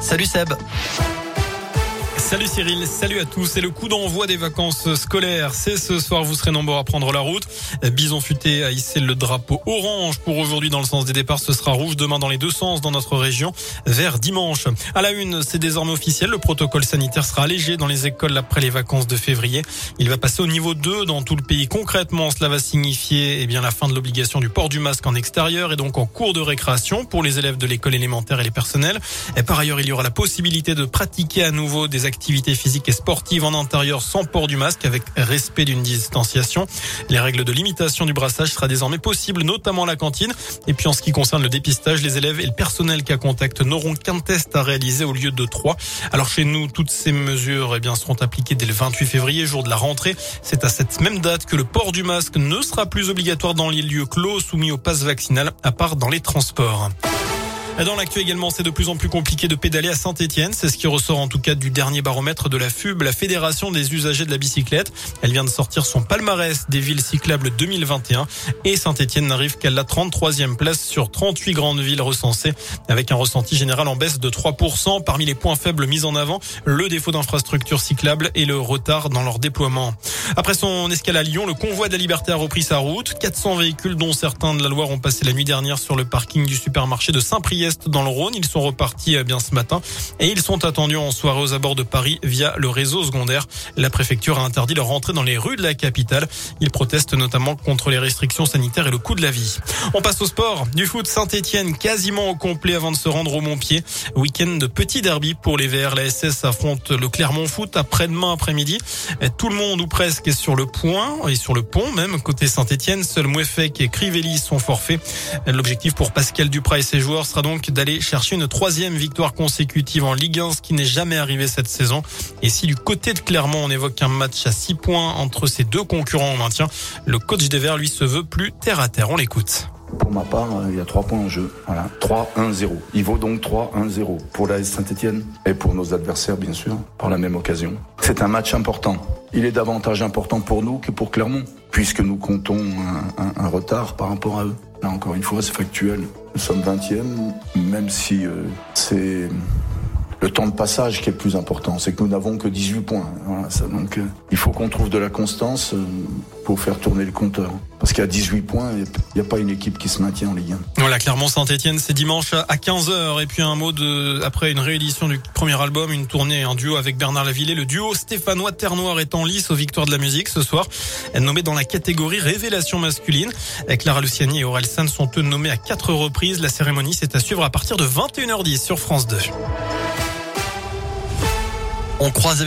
Salut Seb. Salut Cyril, salut à tous. C'est le coup d'envoi des vacances scolaires. C'est ce soir, vous serez nombreux à prendre la route. Bison futé a hissé le drapeau orange pour aujourd'hui dans le sens des départs. Ce sera rouge demain dans les deux sens dans notre région vers dimanche. À la une, c'est désormais officiel. Le protocole sanitaire sera allégé dans les écoles après les vacances de février. Il va passer au niveau 2 dans tout le pays. Concrètement, cela va signifier eh bien, la fin de l'obligation du port du masque en extérieur et donc en cours de récréation pour les élèves de l'école élémentaire et les personnels. Et par ailleurs, il y aura la possibilité de pratiquer à nouveau des activités activités physiques et sportives en intérieur sans port du masque avec respect d'une distanciation. Les règles de limitation du brassage sera désormais possible, notamment à la cantine. Et puis en ce qui concerne le dépistage, les élèves et le personnel cas contact n'auront qu'un test à réaliser au lieu de trois. Alors chez nous, toutes ces mesures eh bien, seront appliquées dès le 28 février, jour de la rentrée. C'est à cette même date que le port du masque ne sera plus obligatoire dans les lieux clos soumis au pass vaccinal, à part dans les transports. Dans l'actu également, c'est de plus en plus compliqué de pédaler à Saint-Etienne. C'est ce qui ressort en tout cas du dernier baromètre de la FUB, la Fédération des usagers de la bicyclette. Elle vient de sortir son palmarès des villes cyclables 2021 et Saint-Etienne n'arrive qu'à la 33e place sur 38 grandes villes recensées avec un ressenti général en baisse de 3%. Parmi les points faibles mis en avant, le défaut d'infrastructures cyclables et le retard dans leur déploiement. Après son escale à Lyon, le convoi de la liberté a repris sa route. 400 véhicules dont certains de la Loire ont passé la nuit dernière sur le parking du supermarché de Saint-Priest dans le Rhône. Ils sont repartis euh, bien ce matin et ils sont attendus en soirée aux abords de Paris via le réseau secondaire. La préfecture a interdit leur entrée dans les rues de la capitale. Ils protestent notamment contre les restrictions sanitaires et le coût de la vie. On passe au sport. Du foot Saint-Etienne quasiment au complet avant de se rendre au Montpied. Week-end de petit derby pour les Verts. La SS affronte le Clermont Foot après-demain après-midi. Tout le monde ou presque est sur le point et sur le pont même côté Saint-Etienne. Seul Mouefek et Crivelli sont forfaits. L'objectif pour Pascal Duprat et ses joueurs sera donc d'aller chercher une troisième victoire consécutive en Ligue 1, ce qui n'est jamais arrivé cette saison. Et si du côté de Clermont, on évoque un match à 6 points entre ces deux concurrents au maintien, le coach des Verts, lui, se veut plus terre à terre. On l'écoute. Pour ma part, euh, il y a 3 points en jeu. Voilà. 3-1-0. Il vaut donc 3-1-0 pour la Saint-Etienne et pour nos adversaires, bien sûr, par la même occasion. C'est un match important. Il est davantage important pour nous que pour Clermont, puisque nous comptons un retard par rapport à eux. Encore une fois, c'est factuel. Nous sommes 20e, même si euh, c'est le temps de passage qui est le plus important. C'est que nous n'avons que 18 points. Euh, il faut qu'on trouve de la constance euh, pour faire tourner le compteur. Parce qu'à 18 points, il n'y a pas une équipe qui se maintient en Ligue 1. Voilà, Clermont-Saint-Etienne, c'est dimanche à 15h. Et puis un mot après une réédition du premier album, une tournée en duo avec Bernard Lavillet. Le duo stéphanois Terre Noire est en lice aux victoires de la musique ce soir. Nommé dans la catégorie révélation masculine. Clara Luciani et Aurel San sont eux nommés à quatre reprises. La cérémonie, c'est à suivre à partir de 21h10 sur France 2. On croise